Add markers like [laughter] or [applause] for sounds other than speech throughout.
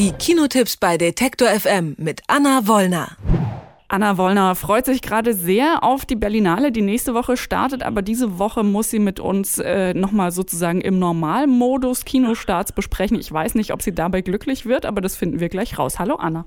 Die Kinotipps bei Detektor FM mit Anna Wollner. Anna Wollner freut sich gerade sehr auf die Berlinale, die nächste Woche startet, aber diese Woche muss sie mit uns äh, nochmal sozusagen im Normalmodus Kinostarts besprechen. Ich weiß nicht, ob sie dabei glücklich wird, aber das finden wir gleich raus. Hallo Anna.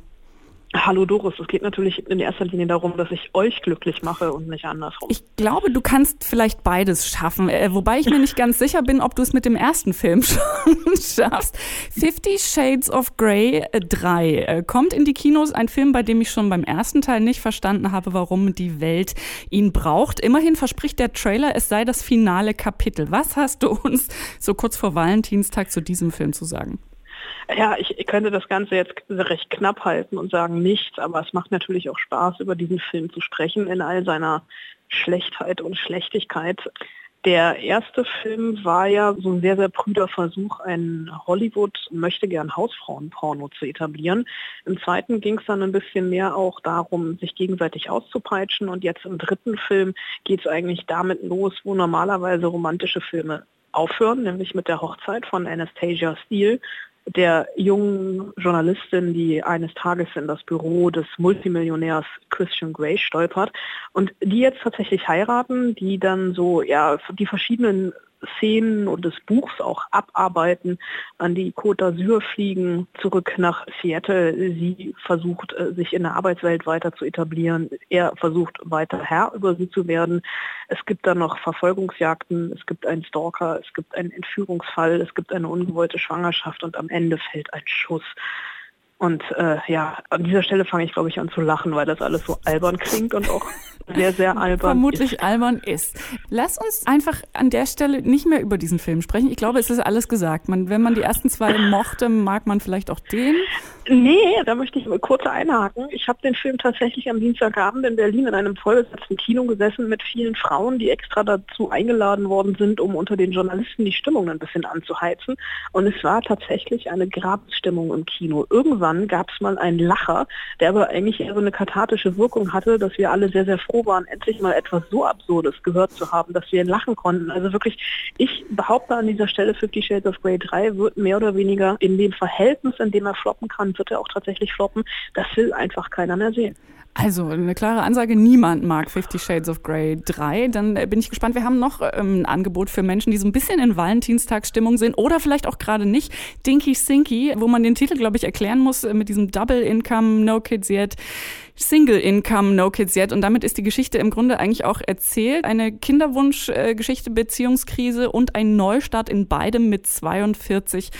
Hallo Doris, es geht natürlich in erster Linie darum, dass ich euch glücklich mache und nicht andersrum. Ich glaube, du kannst vielleicht beides schaffen, äh, wobei ich mir nicht ganz sicher bin, ob du es mit dem ersten Film [laughs] schon schaffst. Fifty Shades of Grey 3 äh, äh, kommt in die Kinos, ein Film, bei dem ich schon beim ersten Teil nicht verstanden habe, warum die Welt ihn braucht. Immerhin verspricht der Trailer, es sei das finale Kapitel. Was hast du uns so kurz vor Valentinstag zu diesem Film zu sagen? Ja, ich, ich könnte das Ganze jetzt recht knapp halten und sagen nichts, aber es macht natürlich auch Spaß, über diesen Film zu sprechen in all seiner Schlechtheit und Schlechtigkeit. Der erste Film war ja so ein sehr, sehr prüder Versuch, ein Hollywood möchte gern Hausfrauenporno zu etablieren. Im zweiten ging es dann ein bisschen mehr auch darum, sich gegenseitig auszupeitschen. Und jetzt im dritten Film geht es eigentlich damit los, wo normalerweise romantische Filme aufhören, nämlich mit der Hochzeit von Anastasia Steele, der jungen Journalistin, die eines Tages in das Büro des Multimillionärs Christian Grey stolpert und die jetzt tatsächlich heiraten, die dann so ja die verschiedenen Szenen und des Buchs auch abarbeiten, an die Côte d'Azur fliegen, zurück nach Seattle. Sie versucht, äh, sich in der Arbeitswelt weiter zu etablieren. Er versucht, weiter Herr über sie zu werden. Es gibt dann noch Verfolgungsjagden, es gibt einen Stalker, es gibt einen Entführungsfall, es gibt eine ungewollte Schwangerschaft und am Ende fällt ein Schuss. Und äh, ja, an dieser Stelle fange ich, glaube ich, an zu lachen, weil das alles so albern klingt und auch sehr, sehr [laughs] albern Vermutlich ist. albern ist. Lass uns einfach an der Stelle nicht mehr über diesen Film sprechen. Ich glaube, es ist alles gesagt. Man, wenn man die ersten zwei [laughs] mochte, mag man vielleicht auch den. Nee, da möchte ich mal kurz einhaken. Ich habe den Film tatsächlich am Dienstagabend in Berlin in einem vollbesetzten Kino gesessen mit vielen Frauen, die extra dazu eingeladen worden sind, um unter den Journalisten die Stimmung ein bisschen anzuheizen. Und es war tatsächlich eine Grabsstimmung im Kino. Irgendwann gab es mal einen Lacher, der aber eigentlich eher so eine kathartische Wirkung hatte, dass wir alle sehr, sehr froh waren, endlich mal etwas so Absurdes gehört zu haben, dass wir lachen konnten. Also wirklich, ich behaupte an dieser Stelle, Fifty Shades of Grey 3 wird mehr oder weniger in dem Verhältnis, in dem er floppen kann, wird er auch tatsächlich floppen. Das will einfach keiner mehr sehen. Also eine klare Ansage, niemand mag Fifty Shades of Grey 3. Dann äh, bin ich gespannt. Wir haben noch ähm, ein Angebot für Menschen, die so ein bisschen in Valentinstagsstimmung sind oder vielleicht auch gerade nicht. Dinky Sinky, wo man den Titel, glaube ich, erklären muss äh, mit diesem Double Income, No Kids Yet. Single Income, No Kids Yet. Und damit ist die Geschichte im Grunde eigentlich auch erzählt. Eine Kinderwunschgeschichte, äh, Beziehungskrise und ein Neustart in beidem mit 42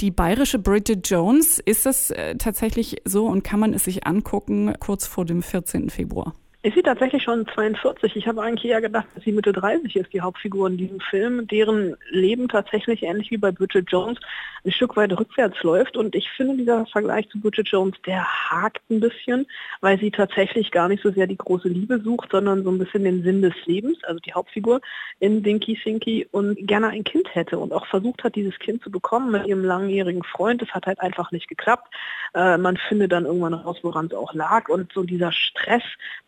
die bayerische Bridget Jones, ist das äh, tatsächlich so und kann man es sich angucken kurz vor dem 14. Februar? Ist sie tatsächlich schon 42? Ich habe eigentlich eher gedacht, dass sie Mitte 30 ist, die Hauptfigur in diesem Film, deren Leben tatsächlich ähnlich wie bei Bridget Jones ein Stück weit rückwärts läuft. Und ich finde, dieser Vergleich zu Bridget Jones, der hakt ein bisschen, weil sie tatsächlich gar nicht so sehr die große Liebe sucht, sondern so ein bisschen den Sinn des Lebens, also die Hauptfigur in Dinky Sinky und gerne ein Kind hätte und auch versucht hat, dieses Kind zu bekommen mit ihrem langjährigen Freund. Das hat halt einfach nicht geklappt. Äh, man findet dann irgendwann raus, woran es auch lag. Und so dieser Stress,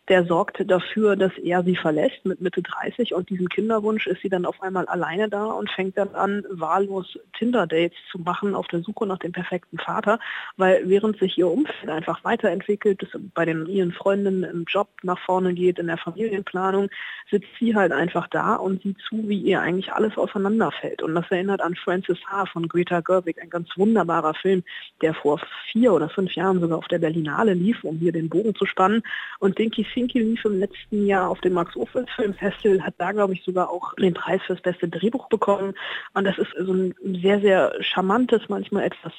der sorgt dafür, dass er sie verlässt mit Mitte 30 und diesem Kinderwunsch ist sie dann auf einmal alleine da und fängt dann an, wahllos Tinder-Dates zu machen auf der Suche nach dem perfekten Vater, weil während sich ihr Umfeld einfach weiterentwickelt, es bei den ihren Freundinnen im Job nach vorne geht, in der Familienplanung, sitzt sie halt einfach da und sieht zu, wie ihr eigentlich alles auseinanderfällt. Und das erinnert an Frances H. von Greta Gerwig, ein ganz wunderbarer Film, der vor vier oder fünf Jahren sogar auf der Berlinale lief, um hier den Bogen zu spannen. Und Dinky Sinky lief im letzten Jahr auf dem Max-Ophüls Filmfestival, hat da, glaube ich, sogar auch den Preis fürs beste Drehbuch bekommen. Und das ist so ein sehr, sehr charmantes, manchmal etwas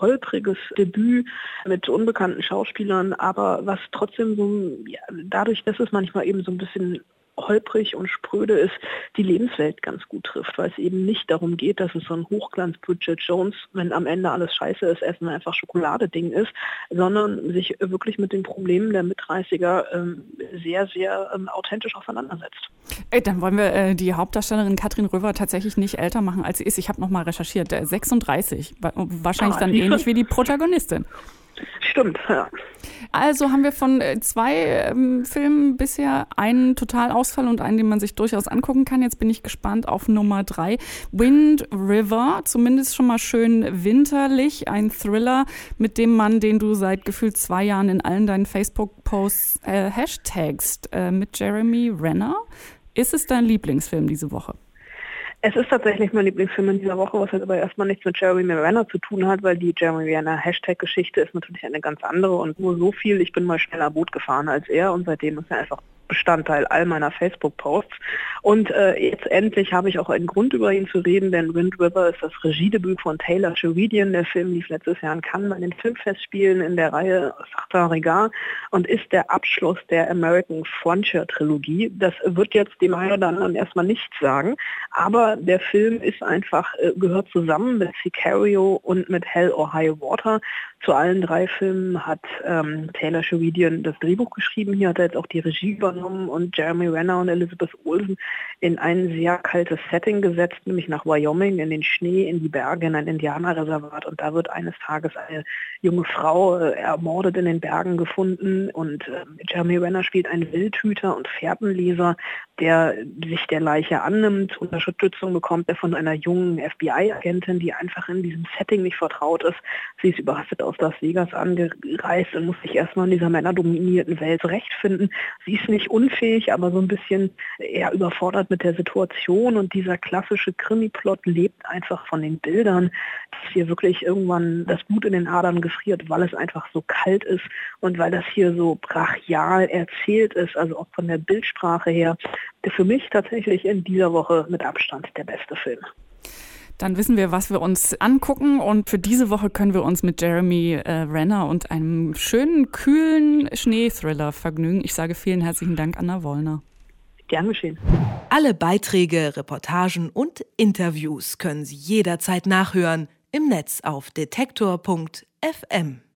holpriges Debüt mit unbekannten Schauspielern, aber was trotzdem so, ja, dadurch, dass es manchmal eben so ein bisschen holprig und spröde ist, die Lebenswelt ganz gut trifft, weil es eben nicht darum geht, dass es so ein Hochglanz Bridget Jones, wenn am Ende alles scheiße ist, Essen einfach Schokoladeding ist, sondern sich wirklich mit den Problemen der Mit-30er ähm, sehr, sehr ähm, authentisch auseinandersetzt. Ey, dann wollen wir äh, die Hauptdarstellerin Katrin Röver tatsächlich nicht älter machen, als sie ist. Ich habe nochmal recherchiert, 36, wahrscheinlich ah, dann ähnlich wie die Protagonistin. Stimmt, ja. Also haben wir von äh, zwei ähm, Filmen bisher einen Totalausfall und einen, den man sich durchaus angucken kann. Jetzt bin ich gespannt auf Nummer drei. Wind River, zumindest schon mal schön winterlich. Ein Thriller mit dem Mann, den du seit gefühlt zwei Jahren in allen deinen Facebook-Posts äh, hashtagst, äh, mit Jeremy Renner. Ist es dein Lieblingsfilm diese Woche? Es ist tatsächlich mein Lieblingsfilm in dieser Woche, was halt aber erstmal nichts mit Jeremy Renner zu tun hat, weil die Jeremy Renner Hashtag-Geschichte ist natürlich eine ganz andere und nur so viel, ich bin mal schneller Boot gefahren als er und seitdem ist er einfach Bestandteil all meiner Facebook-Posts. Und äh, jetzt endlich habe ich auch einen Grund über ihn zu reden, denn Wind River ist das Regiedebüt von Taylor Sheridan. Der Film lief letztes Jahr in Cannes bei den Filmfestspielen in der Reihe Sartre Regard und ist der Abschluss der American Frontier Trilogie. Das wird jetzt dem einen oder anderen erstmal nichts sagen, aber der Film ist einfach, äh, gehört zusammen mit Sicario und mit Hell or High Water. Zu allen drei Filmen hat ähm, Taylor Sheridan das Drehbuch geschrieben. Hier hat er jetzt auch die Regie übernommen und Jeremy Renner und Elizabeth Olsen in ein sehr kaltes Setting gesetzt, nämlich nach Wyoming, in den Schnee, in die Berge, in ein Indianerreservat. Und da wird eines Tages eine junge Frau äh, ermordet in den Bergen gefunden. Und äh, Jeremy Renner spielt einen Wildhüter und Fährtenleser, der sich der Leiche annimmt, Unterstützung bekommt er von einer jungen FBI-Agentin, die einfach in diesem Setting nicht vertraut ist. Sie ist überrascht aus Las Vegas angereist und muss sich erstmal in dieser männerdominierten Welt zurechtfinden. Sie ist nicht unfähig, aber so ein bisschen eher überfordert mit der Situation und dieser klassische Krimi-Plot lebt einfach von den Bildern, dass hier wirklich irgendwann das Blut in den Adern gefriert, weil es einfach so kalt ist und weil das hier so brachial erzählt ist, also auch von der Bildsprache her, für mich tatsächlich in dieser Woche mit Abstand der beste Film. Dann wissen wir, was wir uns angucken und für diese Woche können wir uns mit Jeremy äh, Renner und einem schönen, kühlen Schneethriller vergnügen. Ich sage vielen herzlichen Dank, Anna Wollner. Gern geschehen. Alle Beiträge, Reportagen und Interviews können Sie jederzeit nachhören im Netz auf detektor.fm.